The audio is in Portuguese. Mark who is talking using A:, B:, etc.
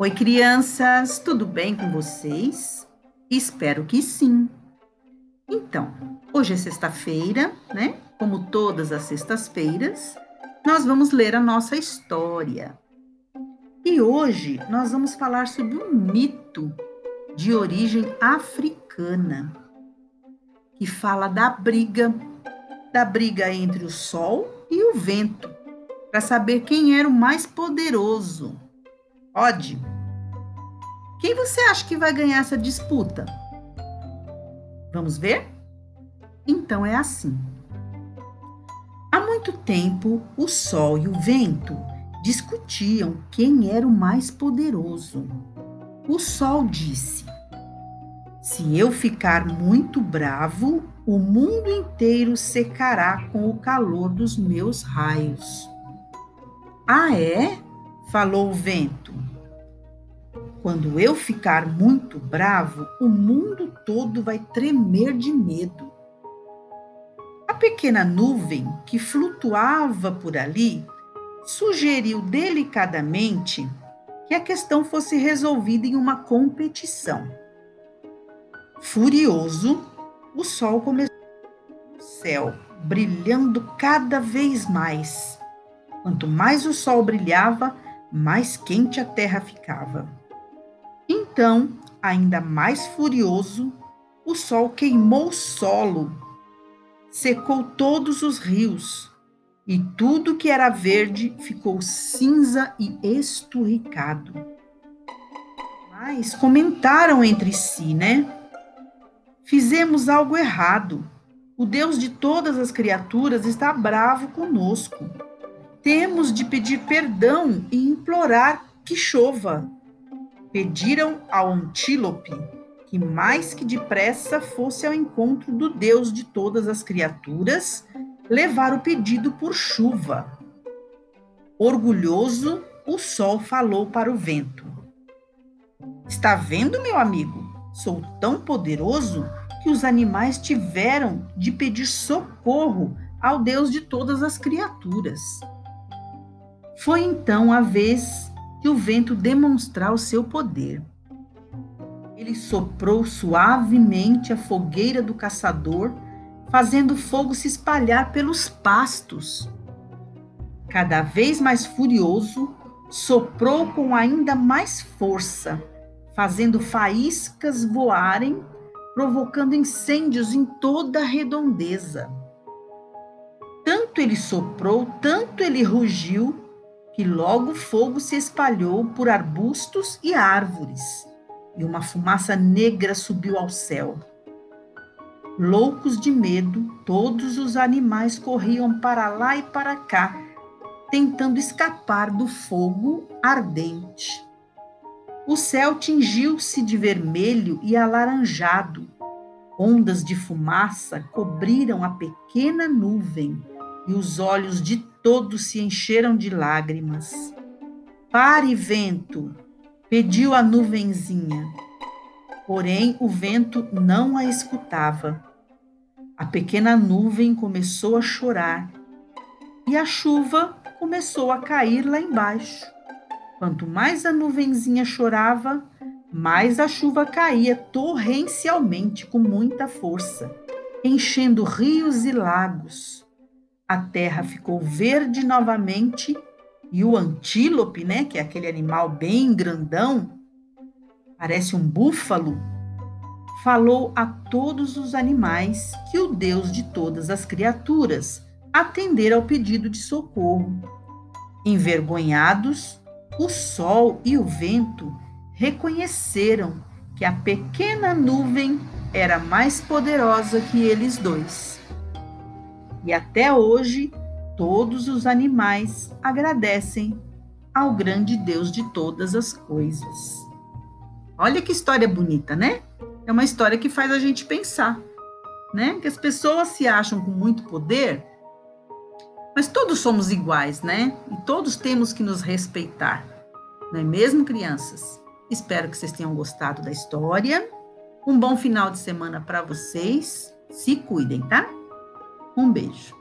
A: Oi, crianças, tudo bem com vocês? Espero que sim. Então, hoje é sexta-feira, né? Como todas as sextas-feiras, nós vamos ler a nossa história. E hoje nós vamos falar sobre um mito de origem africana que fala da briga, da briga entre o sol e o vento, para saber quem era o mais poderoso. Pode? Quem você acha que vai ganhar essa disputa? Vamos ver? Então é assim. Há muito tempo, o sol e o vento discutiam quem era o mais poderoso. O sol disse: Se eu ficar muito bravo, o mundo inteiro secará com o calor dos meus raios. Ah, é? falou o vento. Quando eu ficar muito bravo, o mundo todo vai tremer de medo. A pequena nuvem que flutuava por ali sugeriu delicadamente que a questão fosse resolvida em uma competição. Furioso, o sol começou no céu, brilhando cada vez mais. Quanto mais o sol brilhava, mais quente a terra ficava. Então, ainda mais furioso, o sol queimou o solo, secou todos os rios, e tudo que era verde ficou cinza e esturricado. Mas comentaram entre si, né? Fizemos algo errado. O Deus de todas as criaturas está bravo conosco. Temos de pedir perdão e implorar que chova pediram ao antílope que mais que depressa fosse ao encontro do Deus de todas as criaturas, levar o pedido por chuva. Orgulhoso, o sol falou para o vento: Está vendo, meu amigo? Sou tão poderoso que os animais tiveram de pedir socorro ao Deus de todas as criaturas. Foi então a vez que o vento demonstrar o seu poder. Ele soprou suavemente a fogueira do caçador, fazendo o fogo se espalhar pelos pastos. Cada vez mais furioso, soprou com ainda mais força, fazendo faíscas voarem, provocando incêndios em toda a redondeza. Tanto ele soprou, tanto ele rugiu, que logo fogo se espalhou por arbustos e árvores, e uma fumaça negra subiu ao céu. Loucos de medo, todos os animais corriam para lá e para cá, tentando escapar do fogo ardente. O céu tingiu-se de vermelho e alaranjado. Ondas de fumaça cobriram a pequena nuvem e os olhos de todos se encheram de lágrimas. Pare, vento, pediu a nuvenzinha. Porém, o vento não a escutava. A pequena nuvem começou a chorar e a chuva começou a cair lá embaixo. Quanto mais a nuvenzinha chorava, mais a chuva caía torrencialmente com muita força, enchendo rios e lagos a terra ficou verde novamente e o antílope, né, que é aquele animal bem grandão, parece um búfalo, falou a todos os animais que o Deus de todas as criaturas atendera ao pedido de socorro. Envergonhados, o sol e o vento reconheceram que a pequena nuvem era mais poderosa que eles dois. E até hoje, todos os animais agradecem ao grande Deus de todas as coisas. Olha que história bonita, né? É uma história que faz a gente pensar, né? Que as pessoas se acham com muito poder, mas todos somos iguais, né? E todos temos que nos respeitar, não é mesmo, crianças? Espero que vocês tenham gostado da história. Um bom final de semana para vocês. Se cuidem, tá? Um beijo.